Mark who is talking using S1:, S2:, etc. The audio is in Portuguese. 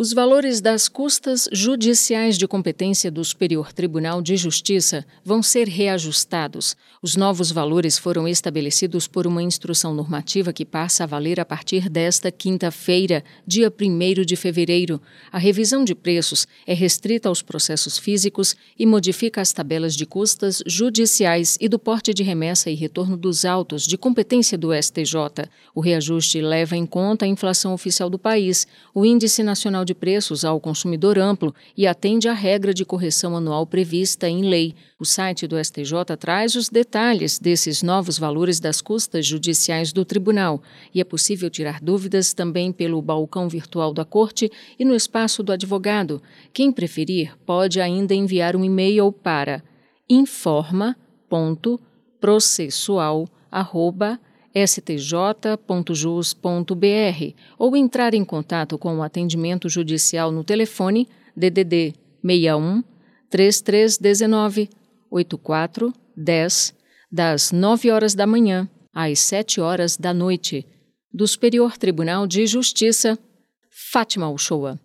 S1: Os valores das custas judiciais de competência do Superior Tribunal de Justiça vão ser reajustados. Os novos valores foram estabelecidos por uma instrução normativa que passa a valer a partir desta quinta-feira, dia 1 de fevereiro. A revisão de preços é restrita aos processos físicos e modifica as tabelas de custas judiciais e do porte de remessa e retorno dos autos de competência do STJ. O reajuste leva em conta a inflação oficial do país, o Índice Nacional de preços ao consumidor amplo e atende à regra de correção anual prevista em lei. O site do STJ traz os detalhes desses novos valores das custas judiciais do tribunal e é possível tirar dúvidas também pelo balcão virtual da Corte e no espaço do advogado. Quem preferir pode ainda enviar um e-mail para informa.processual.com stj.jus.br ou entrar em contato com o atendimento judicial no telefone DDD 61 3319 8410 das 9 horas da manhã às 7 horas da noite do Superior Tribunal de Justiça, Fátima Uchoa.